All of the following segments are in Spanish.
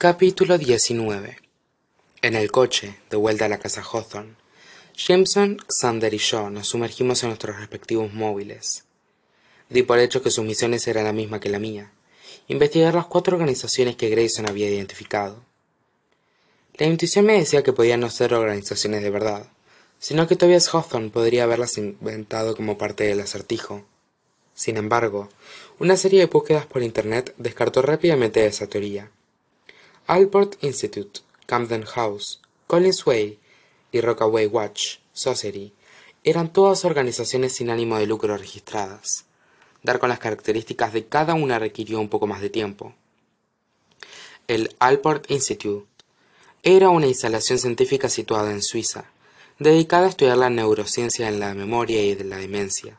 Capítulo 19 En el coche, de vuelta a la casa Hawthorne, Jameson, Xander y yo nos sumergimos en nuestros respectivos móviles. Di por hecho que sus misiones eran la misma que la mía, investigar las cuatro organizaciones que Grayson había identificado. La intuición me decía que podían no ser organizaciones de verdad, sino que Tobias Hawthorne podría haberlas inventado como parte del acertijo. Sin embargo, una serie de búsquedas por Internet descartó rápidamente esa teoría. Alport Institute, Camden House, Collins Way y Rockaway Watch Society eran todas organizaciones sin ánimo de lucro registradas. Dar con las características de cada una requirió un poco más de tiempo. El Alport Institute era una instalación científica situada en Suiza, dedicada a estudiar la neurociencia en la memoria y de la demencia.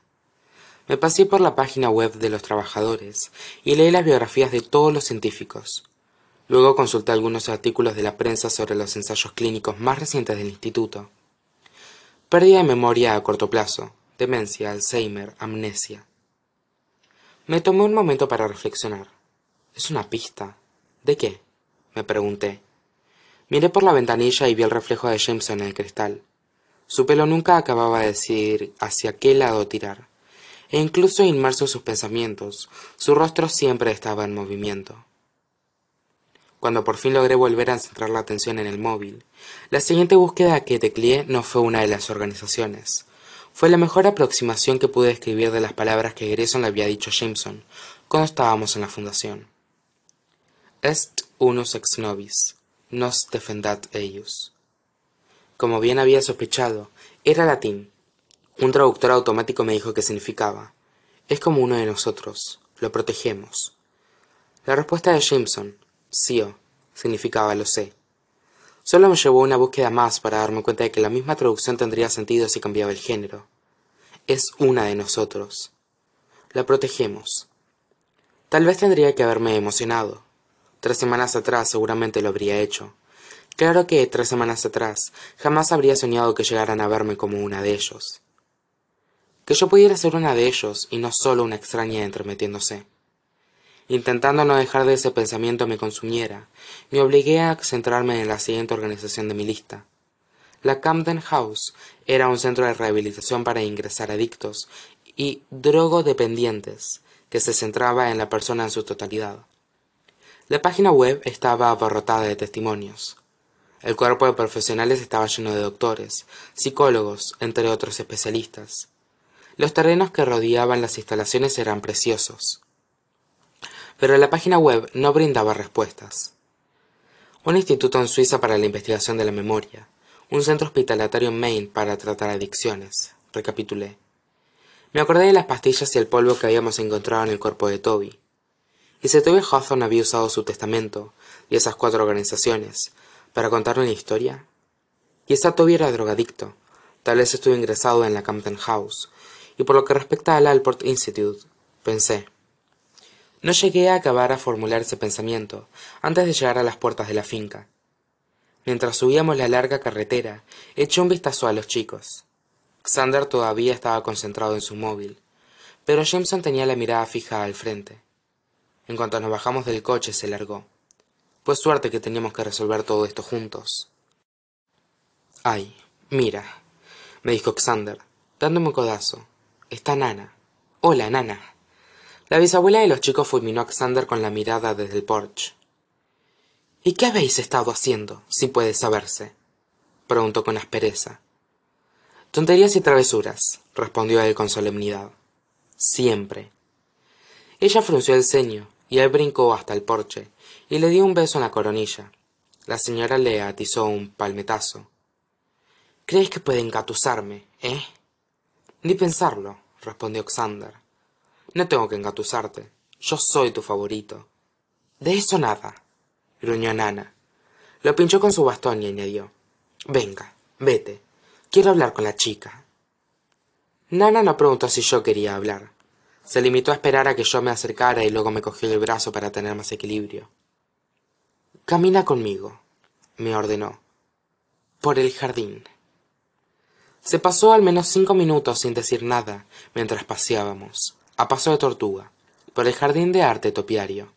Me pasé por la página web de los trabajadores y leí las biografías de todos los científicos. Luego consulté algunos artículos de la prensa sobre los ensayos clínicos más recientes del instituto. Pérdida de memoria a corto plazo, demencia, Alzheimer, amnesia. Me tomé un momento para reflexionar. ¿Es una pista? ¿De qué? me pregunté. Miré por la ventanilla y vi el reflejo de Jameson en el cristal. Su pelo nunca acababa de decir hacia qué lado tirar, e incluso inmerso en sus pensamientos, su rostro siempre estaba en movimiento. Cuando por fin logré volver a centrar la atención en el móvil, la siguiente búsqueda que tecleé no fue una de las organizaciones. Fue la mejor aproximación que pude escribir de las palabras que Grayson le había dicho a Jameson cuando estábamos en la fundación. Est unus ex nobis, nos defendat ellos. Como bien había sospechado, era latín. Un traductor automático me dijo que significaba es como uno de nosotros, lo protegemos. La respuesta de Jameson, Sio, significaba lo sé. Solo me llevó una búsqueda más para darme cuenta de que la misma traducción tendría sentido si cambiaba el género. Es una de nosotros. La protegemos. Tal vez tendría que haberme emocionado. Tres semanas atrás seguramente lo habría hecho. Claro que tres semanas atrás jamás habría soñado que llegaran a verme como una de ellos. Que yo pudiera ser una de ellos y no solo una extraña entremetiéndose. Intentando no dejar de ese pensamiento me consumiera, me obligué a centrarme en la siguiente organización de mi lista. La Camden House era un centro de rehabilitación para ingresar adictos y drogodependientes, que se centraba en la persona en su totalidad. La página web estaba abarrotada de testimonios. El cuerpo de profesionales estaba lleno de doctores, psicólogos, entre otros especialistas. Los terrenos que rodeaban las instalaciones eran preciosos pero la página web no brindaba respuestas. Un instituto en Suiza para la investigación de la memoria, un centro hospitalatario en Maine para tratar adicciones, recapitulé. Me acordé de las pastillas y el polvo que habíamos encontrado en el cuerpo de Toby. Y si Toby Hawthorne había usado su testamento y esas cuatro organizaciones para contar una historia. Quizá Toby era drogadicto, tal vez estuvo ingresado en la Campton House, y por lo que respecta al Alport Institute, pensé, no llegué a acabar a formular ese pensamiento antes de llegar a las puertas de la finca. Mientras subíamos la larga carretera, eché un vistazo a los chicos. Xander todavía estaba concentrado en su móvil, pero Jameson tenía la mirada fija al frente. En cuanto nos bajamos del coche, se largó. Pues suerte que teníamos que resolver todo esto juntos. Ay, mira, me dijo Xander, dándome un codazo. Está Nana. Hola, Nana. La bisabuela de los chicos fulminó a Xander con la mirada desde el porche. ¿Y qué habéis estado haciendo, si puede saberse? preguntó con aspereza. Tonterías y travesuras, respondió él con solemnidad. Siempre. Ella frunció el ceño, y él brincó hasta el porche, y le dio un beso en la coronilla. La señora le atizó un palmetazo. ¿Crees que puede engatusarme, eh? Ni pensarlo, respondió Xander. No tengo que engatusarte. Yo soy tu favorito. De eso nada, gruñó Nana. Lo pinchó con su bastón y añadió. Venga, vete. Quiero hablar con la chica. Nana no preguntó si yo quería hablar. Se limitó a esperar a que yo me acercara y luego me cogió el brazo para tener más equilibrio. Camina conmigo, me ordenó. Por el jardín. Se pasó al menos cinco minutos sin decir nada mientras paseábamos a paso de tortuga, por el jardín de arte topiario.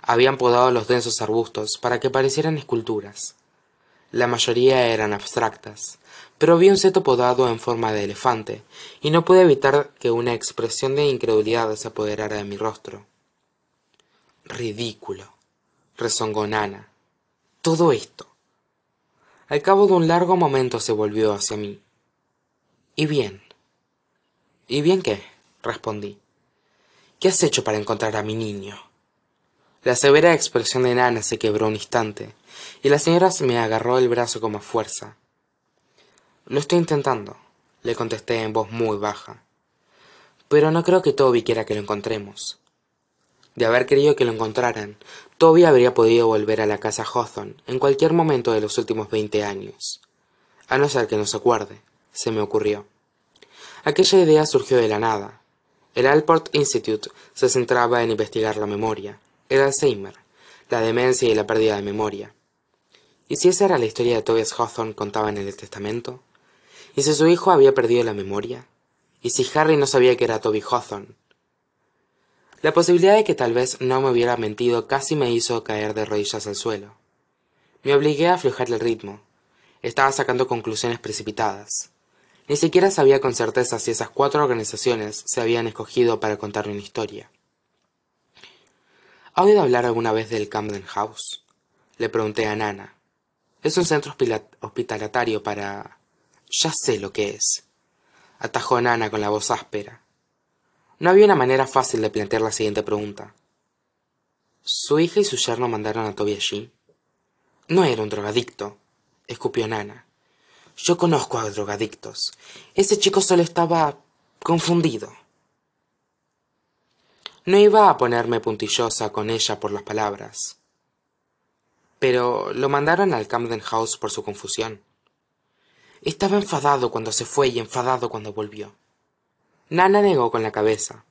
Habían podado los densos arbustos para que parecieran esculturas. La mayoría eran abstractas, pero vi un seto podado en forma de elefante, y no pude evitar que una expresión de incredulidad se apoderara de mi rostro. Ridículo, rezongó Nana. Todo esto. Al cabo de un largo momento se volvió hacia mí. ¿Y bien? ¿Y bien qué? Respondí. ¿Qué has hecho para encontrar a mi niño? La severa expresión de Nana se quebró un instante, y la señora me agarró el brazo con más fuerza. Lo estoy intentando, le contesté en voz muy baja. Pero no creo que Toby quiera que lo encontremos. De haber querido que lo encontraran, Toby habría podido volver a la casa Hawthorne en cualquier momento de los últimos veinte años. A no ser que no se acuerde, se me ocurrió. Aquella idea surgió de la nada. El Alport Institute se centraba en investigar la memoria, el Alzheimer, la demencia y la pérdida de memoria. ¿Y si esa era la historia de Tobias Hawthorne contaba en el testamento? ¿Y si su hijo había perdido la memoria? ¿Y si Harry no sabía que era Toby Hawthorne? La posibilidad de que tal vez no me hubiera mentido casi me hizo caer de rodillas al suelo. Me obligué a aflojar el ritmo. Estaba sacando conclusiones precipitadas. Ni siquiera sabía con certeza si esas cuatro organizaciones se habían escogido para contar una historia. ¿Ha oído hablar alguna vez del Camden House? Le pregunté a Nana. Es un centro hospitalatario para... Ya sé lo que es. Atajó Nana con la voz áspera. No había una manera fácil de plantear la siguiente pregunta. ¿Su hija y su yerno mandaron a Toby allí? No era un drogadicto, escupió Nana. Yo conozco a drogadictos. Ese chico solo estaba confundido. No iba a ponerme puntillosa con ella por las palabras. Pero lo mandaron al Camden House por su confusión. Estaba enfadado cuando se fue y enfadado cuando volvió. Nana negó con la cabeza.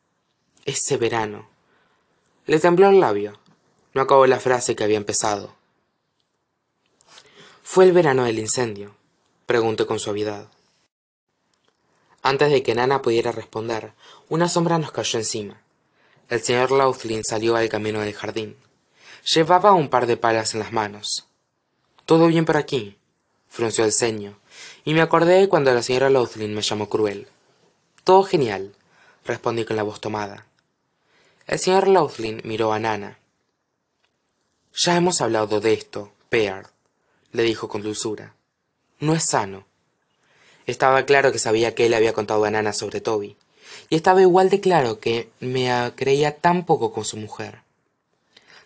Ese verano. Le tembló el labio. No acabó la frase que había empezado. ¿Fue el verano del incendio? Pregunté con suavidad. Antes de que Nana pudiera responder, una sombra nos cayó encima. El señor Laughlin salió al camino del jardín. Llevaba un par de palas en las manos. ¿Todo bien por aquí? frunció el ceño, y me acordé cuando la señora Laughlin me llamó cruel. Todo genial, respondí con la voz tomada. El señor Laughlin miró a Nana. Ya hemos hablado de esto, Peard, le dijo con dulzura. No es sano. Estaba claro que sabía que él había contado a Nana sobre Toby, y estaba igual de claro que me creía tan poco con su mujer.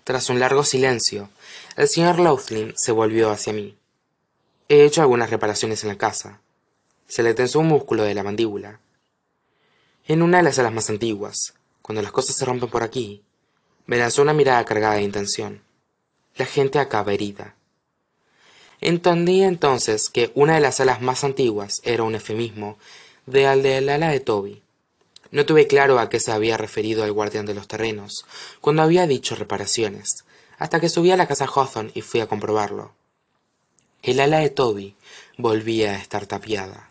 Tras un largo silencio, el señor Laughlin se volvió hacia mí. He hecho algunas reparaciones en la casa. Se le tensó un músculo de la mandíbula en una de las salas más antiguas, cuando las cosas se rompen por aquí, me lanzó una mirada cargada de intención. La gente acaba herida. Entendí entonces que una de las salas más antiguas era un eufemismo de al de la ala de Toby. No tuve claro a qué se había referido el guardián de los terrenos cuando había dicho reparaciones, hasta que subí a la casa Hawthorne y fui a comprobarlo. El ala de Toby volvía a estar tapiada.